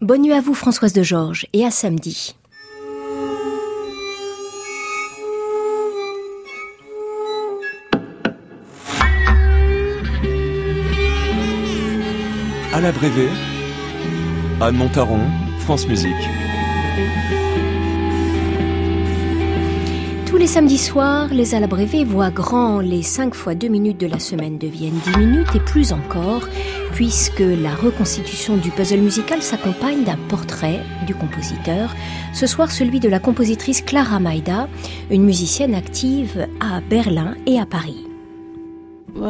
Bonne nuit à vous Françoise de Georges et à samedi. À la Brévé, Anne Montaron, France Musique. Tous les samedis soirs, les Alabrévés voient grand, les 5 fois 2 minutes de la semaine deviennent 10 minutes et plus encore, puisque la reconstitution du puzzle musical s'accompagne d'un portrait du compositeur, ce soir celui de la compositrice Clara Maida, une musicienne active à Berlin et à Paris.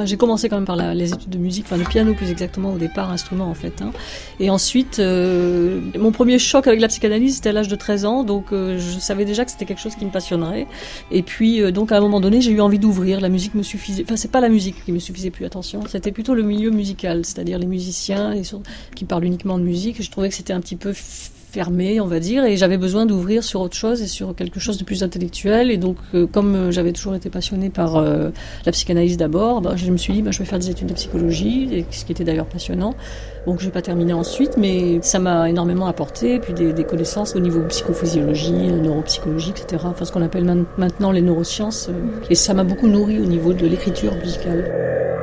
J'ai commencé quand même par les études de musique, enfin le piano plus exactement au départ, instrument en fait. Hein. Et ensuite, euh, mon premier choc avec la psychanalyse, c'était à l'âge de 13 ans, donc euh, je savais déjà que c'était quelque chose qui me passionnerait. Et puis, euh, donc à un moment donné, j'ai eu envie d'ouvrir. La musique me suffisait. Enfin, c'est pas la musique qui me suffisait plus, attention. C'était plutôt le milieu musical, c'est-à-dire les musiciens qui parlent uniquement de musique. Je trouvais que c'était un petit peu fermé, on va dire, et j'avais besoin d'ouvrir sur autre chose et sur quelque chose de plus intellectuel. Et donc, euh, comme euh, j'avais toujours été passionnée par euh, la psychanalyse d'abord, bah, je me suis dit, bah, je vais faire des études de psychologie, ce qui était d'ailleurs passionnant. Donc, je n'ai pas terminé ensuite, mais ça m'a énormément apporté, puis des, des, connaissances au niveau psychophysiologie, neuropsychologie, etc. Enfin, ce qu'on appelle maintenant les neurosciences. et ça m'a beaucoup nourri au niveau de l'écriture musicale.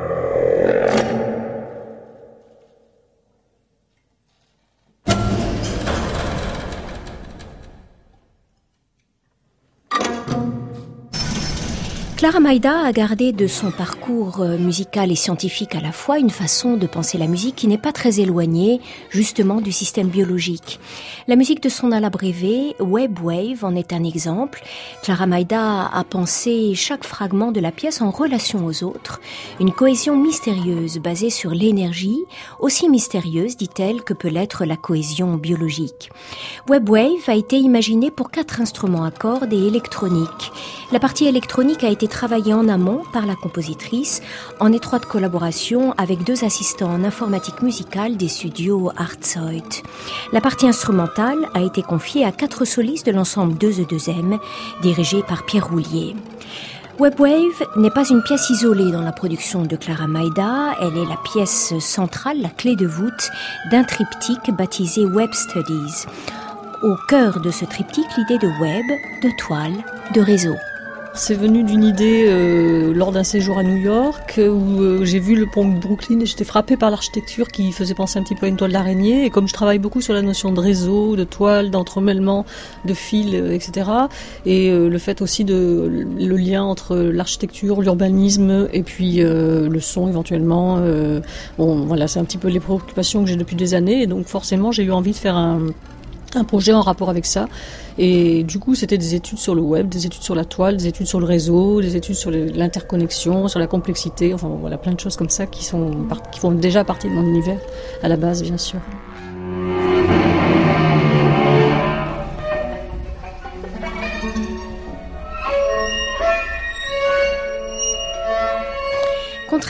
Clara Maïda a gardé de son parcours euh, musical et scientifique à la fois une façon de penser la musique qui n'est pas très éloignée justement du système biologique. La musique de son alabrévé, Web Wave, en est un exemple. Clara Maïda a pensé chaque fragment de la pièce en relation aux autres, une cohésion mystérieuse basée sur l'énergie, aussi mystérieuse, dit-elle, que peut l'être la cohésion biologique. Web Wave a été imaginé pour quatre instruments à cordes et électroniques. La partie électronique a été travaillé en amont par la compositrice en étroite collaboration avec deux assistants en informatique musicale des studios Artsoit. La partie instrumentale a été confiée à quatre solistes de l'ensemble 2 e 2 m dirigé par Pierre Roulier. Webwave n'est pas une pièce isolée dans la production de Clara Maida, elle est la pièce centrale, la clé de voûte d'un triptyque baptisé Web Studies. Au cœur de ce triptyque, l'idée de web, de toile, de réseau. C'est venu d'une idée euh, lors d'un séjour à New York où euh, j'ai vu le pont de Brooklyn et j'étais frappée par l'architecture qui faisait penser un petit peu à une toile d'araignée. Et comme je travaille beaucoup sur la notion de réseau, de toile, d'entremêlement, de fil, euh, etc. Et le fait aussi de le lien entre l'architecture, l'urbanisme et puis le son éventuellement. bon, voilà, c'est un petit peu les préoccupations que j'ai depuis des années. Et donc forcément, j'ai eu envie de faire un un projet en rapport avec ça. Et du coup, c'était des études sur le web, des études sur la toile, des études sur le réseau, des études sur l'interconnexion, sur la complexité, enfin voilà, plein de choses comme ça qui, sont, qui font déjà partie de mon univers à la base, bien sûr.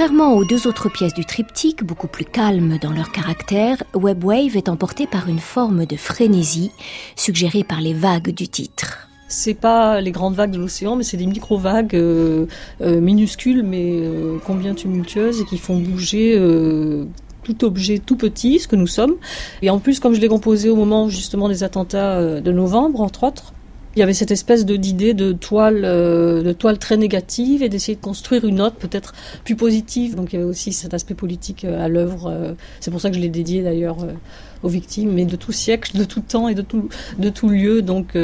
Contrairement aux deux autres pièces du triptyque, beaucoup plus calmes dans leur caractère, Web Wave est emporté par une forme de frénésie suggérée par les vagues du titre. C'est pas les grandes vagues de l'océan, mais c'est des micro-vagues euh, euh, minuscules, mais euh, combien tumultueuses et qui font bouger tout objet tout petit, ce que nous sommes. Et en plus, comme je l'ai composé au moment justement des attentats de novembre, entre autres, il y avait cette espèce d'idée de toile, euh, de toile très négative et d'essayer de construire une autre peut-être plus positive. Donc il y avait aussi cet aspect politique euh, à l'œuvre. Euh, c'est pour ça que je l'ai dédié d'ailleurs aux victimes, mais de tout siècle, de tout temps et de tout, de tout lieu. Donc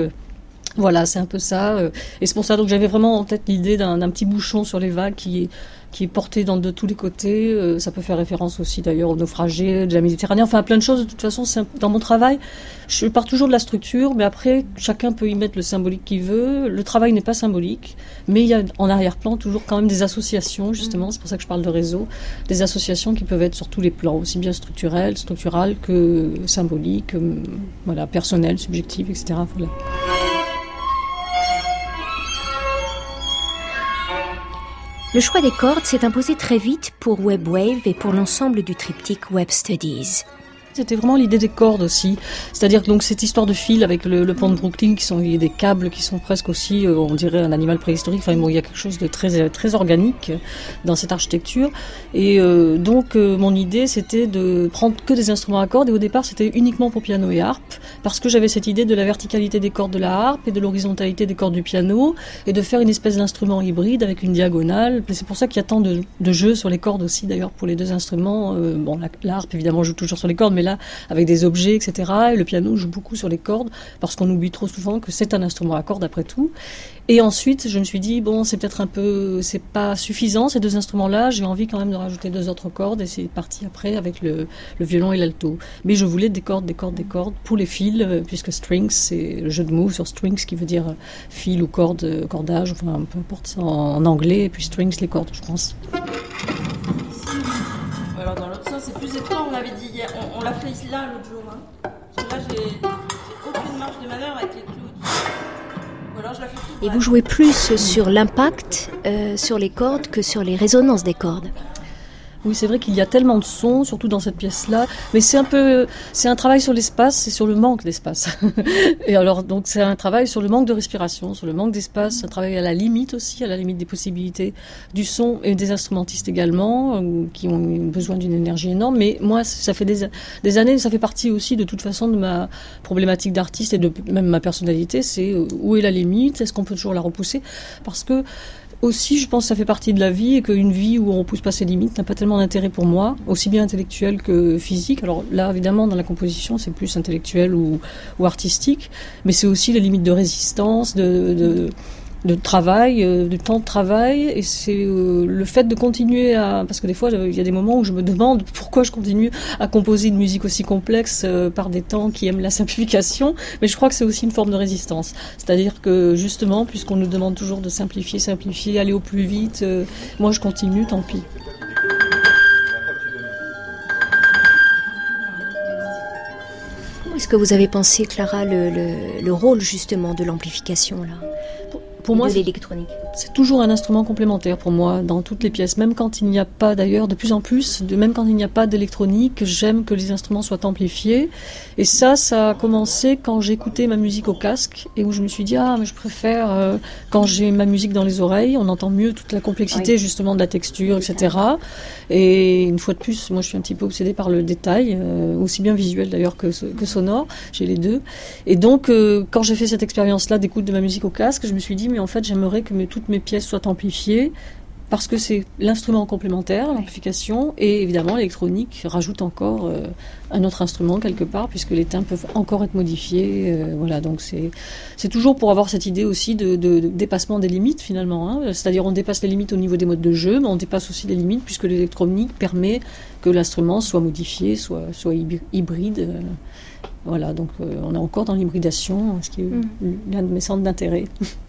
voilà, c'est un peu ça. Et c'est pour ça que j'avais vraiment en tête l'idée d'un petit bouchon sur les vagues qui qui est porté de tous les côtés. Euh, ça peut faire référence aussi d'ailleurs aux naufragés de la Méditerranée, enfin plein de choses. De toute façon, dans mon travail, je pars toujours de la structure, mais après, chacun peut y mettre le symbolique qu'il veut. Le travail n'est pas symbolique, mais il y a en arrière-plan toujours quand même des associations, justement, c'est pour ça que je parle de réseau, des associations qui peuvent être sur tous les plans, aussi bien structurelles, structurales que symboliques, euh, voilà, personnelles, subjectives, etc. Le choix des cordes s'est imposé très vite pour Web Wave et pour l'ensemble du triptyque Web Studies. C'était vraiment l'idée des cordes aussi. C'est-à-dire donc cette histoire de fil avec le, pont de Brooklyn, qui sont des câbles qui sont presque aussi, euh, on dirait un animal préhistorique. Enfin bon, il y a quelque chose de très très organique dans cette architecture. Et euh, donc euh, mon idée, c'était de prendre que des instruments à cordes. Et au départ, c'était uniquement pour piano et harpe, parce que j'avais cette idée de la verticalité des cordes de la harpe et de l'horizontalité des cordes du piano, et de faire une espèce d'instrument hybride avec une diagonale. C'est pour ça qu'il y a tant de, jeux sur les cordes aussi, d'ailleurs, pour les deux instruments. bon, la harpe évidemment joue toujours sur les cordes, mais avec des objets, etc. Et le piano joue beaucoup sur les cordes, parce qu'on oublie trop souvent que c'est un instrument à cordes après tout. Et ensuite, je me suis dit, bon, c'est peut-être un peu, c'est pas suffisant ces deux instruments-là, j'ai envie quand même de rajouter deux autres cordes, et c'est parti après avec le, violon et l'alto. Mais je voulais des cordes, des cordes, des cordes pour les fils, euh, puisque strings, c'est le jeu de mots sur strings qui veut dire fil ou corde, cordage, enfin peu importe ça en, anglais, et puis strings, les cordes, je pense. Plus étroit, on avait dit hier, on, l'a fait là l'autre jour. Hein. Parce que là, j'ai aucune marge de manœuvre avec les clous. Et vous jouez plus sur l'impact euh, sur les cordes que sur les résonances des cordes oui, c'est vrai qu'il y a tellement de sons, surtout dans cette pièce-là. Mais c'est un peu, c'est un travail sur l'espace et sur le manque d'espace. et alors, donc, c'est un travail sur le manque de respiration, sur le manque d'espace, un travail à la limite aussi, à la limite des possibilités du son et des instrumentistes également, euh, qui ont besoin d'une énergie énorme. Mais moi, ça fait des, des années, ça fait partie aussi de toute façon de ma problématique d'artiste et de même ma personnalité. C'est euh, où est la limite? Est-ce qu'on peut toujours la repousser? Parce que aussi, je pense que ça fait partie de la vie et qu'une vie où on ne pousse pas ses limites n'a pas tellement d'intérêt pour moi, aussi bien intellectuel que physique. Alors là, évidemment, dans la composition, c'est plus intellectuel ou, artistique, mais c'est aussi les limites de résistance, de de travail, euh, du temps de travail, et c'est euh, le fait de continuer à... Parce que des fois, il y a des moments où je me demande pourquoi je continue à composer une musique aussi complexe euh, par des temps qui aiment la simplification, mais je crois que c'est aussi une forme de résistance. C'est-à-dire que justement, puisqu'on nous demande toujours de simplifier, simplifier, aller au plus vite, moi je continue, tant pis. est-ce que vous avez pensé, Clara, le, le, le rôle justement de l'amplification là? Pour moi, l'électronique. C'est toujours un instrument complémentaire pour moi dans toutes les pièces, même quand il n'y a pas d'ailleurs, de plus en plus, de, même quand il n'y a pas d'électronique, j'aime que les instruments soient amplifiés. Et ça, ça a commencé quand j'écoutais ma musique au casque et où je me suis dit ah mais je préfère euh, quand j'ai ma musique dans les oreilles, on entend mieux toute la complexité justement de la texture, etc. Et une fois de plus, moi je suis un petit peu obsédée par le détail, euh, aussi bien visuel d'ailleurs que, que sonore. J'ai les deux. Et donc euh, quand j'ai fait cette expérience-là d'écoute de ma musique au casque, je me suis dit mais en fait j'aimerais que toutes mes pièces soient amplifiées parce que c'est l'instrument complémentaire, l'amplification, et évidemment l'électronique rajoute encore euh, un autre instrument quelque part, puisque les teintes peuvent encore être modifiés. Euh, voilà, donc c'est toujours pour avoir cette idée aussi de, dépassement des limites finalement. Hein. C'est-à-dire on dépasse les limites au niveau des modes de jeu, mais on dépasse aussi les limites puisque l'électronique permet que l'instrument soit modifié, soit, soit hybride. Euh, voilà, donc on est encore dans l'hybridation, ce qui est mm. l'un de mes centres d'intérêt.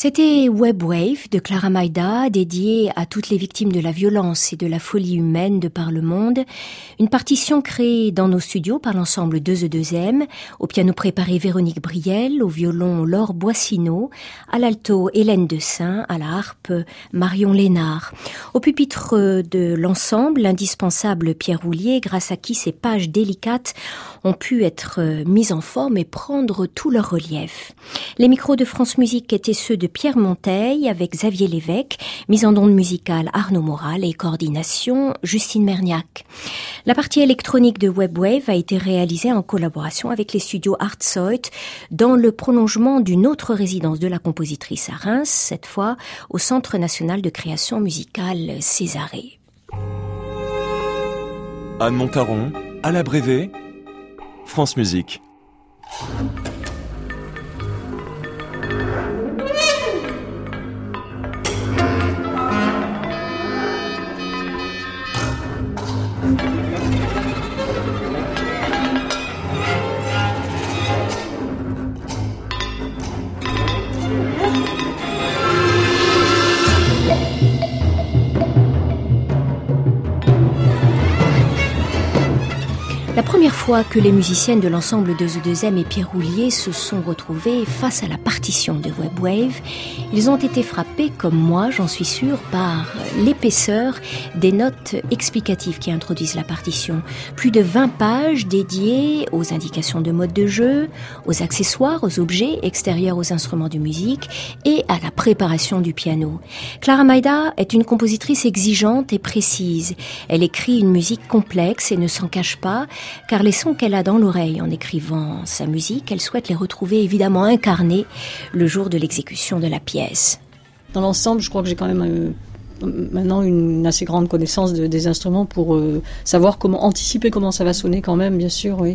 C'était Web Wave de Clara Maida, dédié à toutes les victimes de la violence et de la folie humaine de par le monde. Une partition créée dans nos studios par l'ensemble 2E2M, au piano préparé Véronique Briel, au violon Laure Boissineau, à l'alto Hélène Dessin, à la harpe Marion Lénard. Au pupitre de l'ensemble, l'indispensable Pierre Roulier, grâce à qui ces pages délicates ont pu être mises en forme et prendre tout leur relief. Les micros de France Musique étaient ceux de Pierre Monteil avec Xavier Lévesque, mise en onde musicale Arnaud Moral et coordination Justine Merniac. La partie électronique de WebWave a été réalisée en collaboration avec les studios Artsoit dans le prolongement d'une autre résidence de la compositrice à Reims, cette fois au Centre national de création musicale Césarée. Anne Montaron, à la Brévé, France Musique. Fois que les musiciennes de l'ensemble de The 2M et Pierre Roulier se sont retrouvés face à la partition de Webwave, ils ont été frappés, comme moi, j'en suis sûre, par l'épaisseur des notes explicatives qui introduisent la partition. Plus de 20 pages dédiées aux indications de mode de jeu, aux accessoires, aux objets extérieurs aux instruments de musique et à la préparation du piano. Clara Maida est une compositrice exigeante et précise. Elle écrit une musique complexe et ne s'en cache pas car les sons qu'elle a dans l'oreille en écrivant sa musique, elle souhaite les retrouver évidemment incarnés le jour de l'exécution de la pièce. Dans l'ensemble, je crois que j'ai quand même euh, maintenant une assez grande connaissance des instruments pour euh, savoir comment anticiper comment ça va sonner quand même, bien sûr,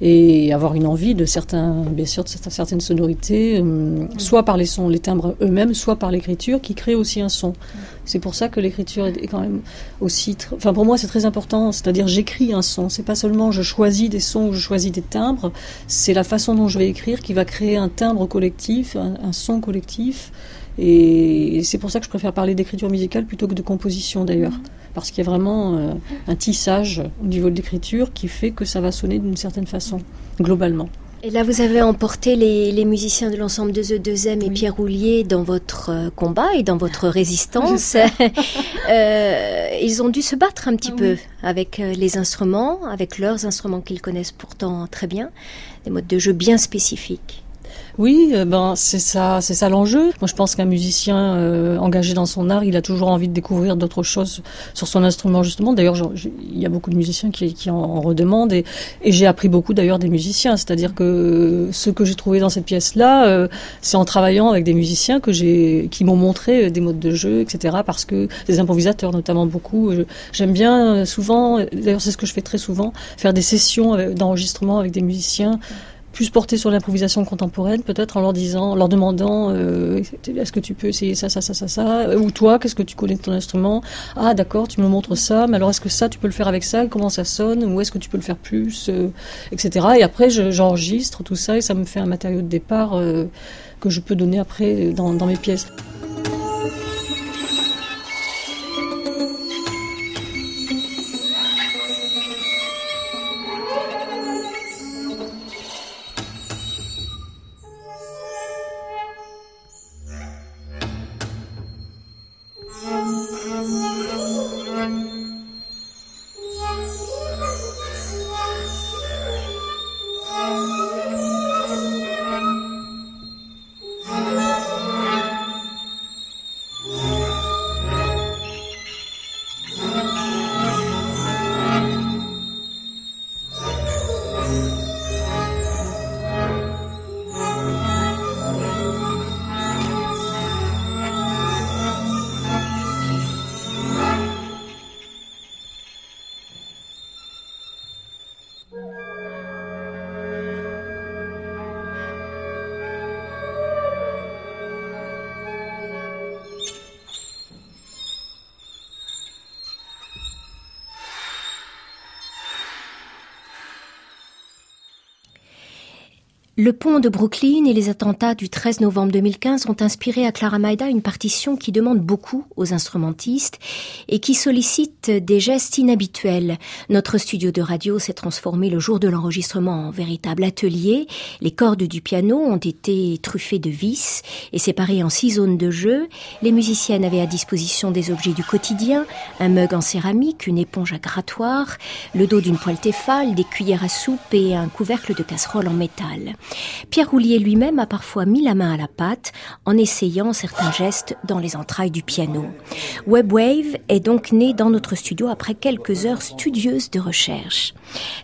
et avoir une envie de certains, bien sûr, de certaines sonorités, euh, soit par les sons, les timbres eux-mêmes, soit par l'écriture, qui crée aussi un son. C'est pour ça que l'écriture est quand même aussi, enfin pour moi c'est très important. C'est-à-dire j'écris un son. C'est pas seulement je choisis des sons ou je choisis des timbres. C'est la façon dont je vais écrire qui va créer un timbre collectif, un, son collectif. Et c'est pour ça que je préfère parler d'écriture musicale plutôt que de composition d'ailleurs parce qu'il y a vraiment euh, un tissage au niveau de l'écriture qui fait que ça va sonner d'une certaine façon, globalement. Et là, vous avez emporté les, musiciens de l'ensemble de The 2M et Pierre Roulier dans votre euh, combat et dans votre résistance. euh, ils ont dû se battre un petit peu avec euh, les instruments, avec leurs instruments qu'ils connaissent pourtant très bien, des modes de jeu bien spécifiques. Oui, euh, ben c'est ça, c'est ça l'enjeu. Moi, je pense qu'un musicien euh, engagé dans son art, il a toujours envie de découvrir d'autres choses sur son instrument justement. D'ailleurs, il y a beaucoup de musiciens qui, qui en, redemandent et, et j'ai appris beaucoup d'ailleurs des musiciens. C'est-à-dire que ce que j'ai trouvé dans cette pièce-là, euh, c'est en travaillant avec des musiciens que j'ai, qui m'ont montré des modes de jeu, etc. Parce que des improvisateurs, notamment beaucoup. J'aime bien souvent, d'ailleurs c'est ce que je fais très souvent, faire des sessions d'enregistrement avec des musiciens plus porter sur l'improvisation contemporaine, peut-être en leur disant, leur demandant, euh, est-ce que tu peux essayer ça, ça, ça, ça, ça, ou toi, qu'est-ce que tu connais de ton instrument? Ah, d'accord, tu me montres ça, mais alors est-ce que ça, tu peux le faire avec ça? Comment ça sonne? Ou est-ce que tu peux le faire plus? Euh, Etc. Et après, j'enregistre tout ça et ça me fait un matériau de départ euh, que je peux donner après dans mes pièces. Le pont de Brooklyn et les attentats du 13 novembre 2015 ont inspiré à Clara Maida une partition qui demande beaucoup aux instrumentistes et qui sollicite des gestes inhabituels. Notre studio de radio s'est transformé le jour de l'enregistrement en véritable atelier. Les cordes du piano ont été truffées de vis et séparées en six zones de jeu. Les musiciennes avaient à disposition des objets du quotidien, un mug en céramique, une éponge à grattoir, le dos d'une poêle Tefal, des cuillères à soupe et un couvercle de casserole en métal. Pierre Roulier lui-même a parfois mis la main à la pâte en essayant certains gestes dans les entrailles du piano. Webwave est donc né dans notre studio après quelques heures studieuses de recherche.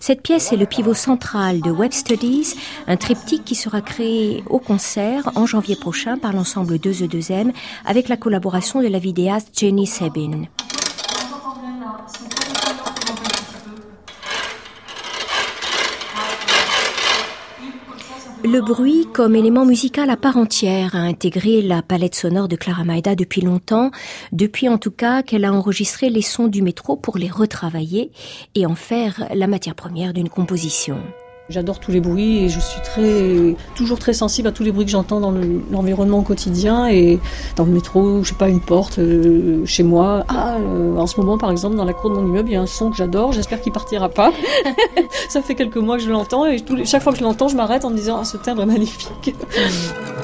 Cette pièce est le pivot central de Web Studies, un triptyque qui sera créé au concert en janvier prochain par l'ensemble 2E2M avec la collaboration de la vidéaste Jenny Sabin. Le bruit, comme élément musical à part entière, a intégré la palette sonore de Clara Maeda depuis longtemps, depuis en tout cas qu'elle a enregistré les sons du métro pour les retravailler et en faire la matière première d'une composition. J'adore tous les bruits et je suis très, toujours très sensible à tous les bruits que j'entends dans l'environnement quotidien et dans le métro, je sais pas, une porte, euh, chez moi. Ah, euh, en ce moment, par exemple, dans la cour de mon immeuble, il y a un son que j'adore. J'espère qu'il partira pas. Ça fait quelques mois que je l'entends et chaque fois que je l'entends, je m'arrête en me disant, ah, ce timbre est magnifique.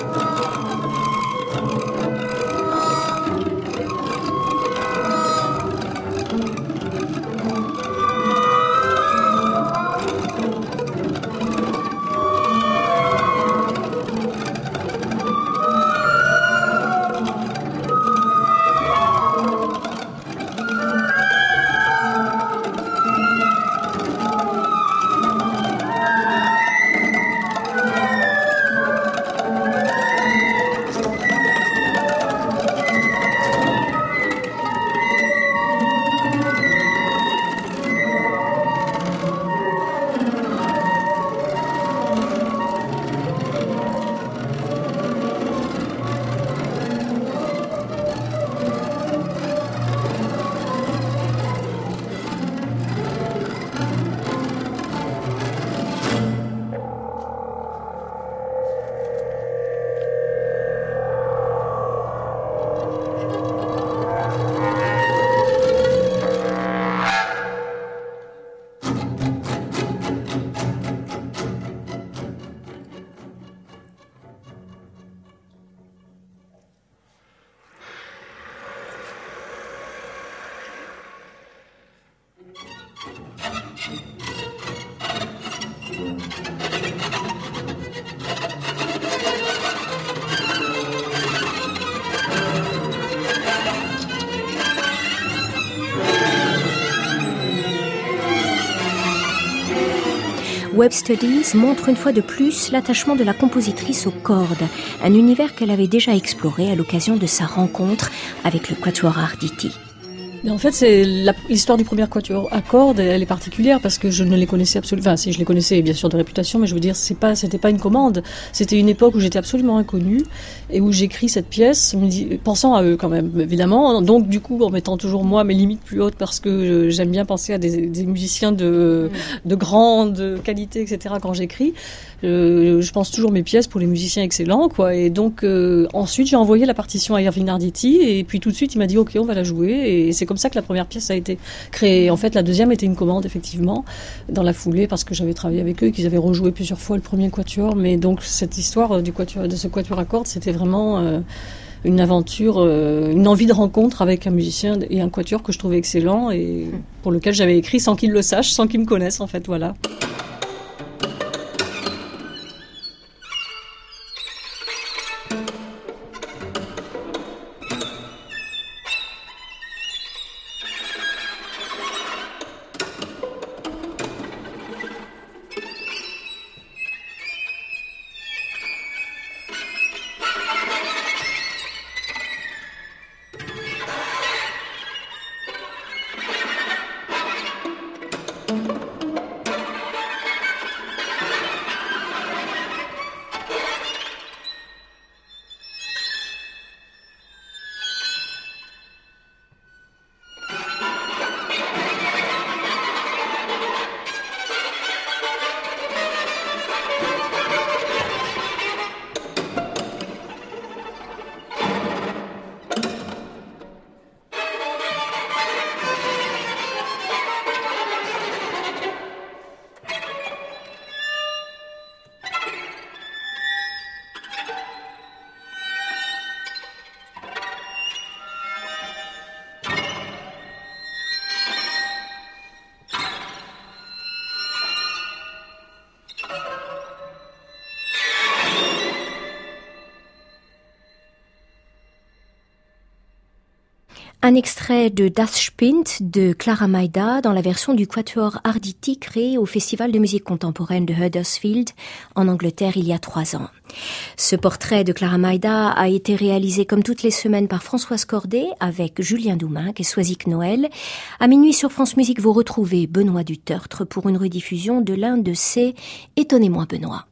Web Studies montre une fois de plus l'attachement de la compositrice aux cordes, un univers qu'elle avait déjà exploré à l'occasion de sa rencontre avec le Quatuor Arditi en fait, c'est l'histoire du premier quatuor à cordes, elle est particulière parce que je ne les connaissais absolument. Enfin, si je les connaissais bien sûr de réputation, mais je veux dire, c'est pas, c'était pas une commande. C'était une époque où j'étais absolument inconnue et où j'écris cette pièce, pensant à eux quand même, évidemment. Donc, du coup, en mettant toujours moi mes limites plus hautes parce que j'aime bien penser à des, des musiciens de, mm. de grande qualité, etc. Quand j'écris, euh, je pense toujours mes pièces pour les musiciens excellents, quoi. Et donc, euh, ensuite, j'ai envoyé la partition à Irving Arditi et puis tout de suite, il m'a dit, ok, on va la jouer et c'est comme ça que la première pièce a été créée. En fait, la deuxième était une commande, effectivement, dans la foulée, parce que j'avais travaillé avec eux et qu'ils avaient rejoué plusieurs fois le premier quatuor. Mais donc, cette histoire euh, du quatuor, de ce quatuor à cordes, c'était vraiment euh, une aventure, euh, une envie de rencontre avec un musicien et un quatuor que je trouvais excellent et pour lequel j'avais écrit sans qu'ils le sachent, sans qu'ils me connaissent, en fait, voilà. Un extrait de Das Spint de Clara Maida dans la version du Quatuor Arditi créé au Festival de musique contemporaine de Huddersfield en Angleterre il y a trois ans. Ce portrait de Clara Maida a été réalisé comme toutes les semaines par Françoise Cordet avec Julien Doumin et Soisic Noël. À minuit sur France Musique, vous retrouvez Benoît Dutertre pour une rediffusion de l'un de ses Étonnez-moi Benoît.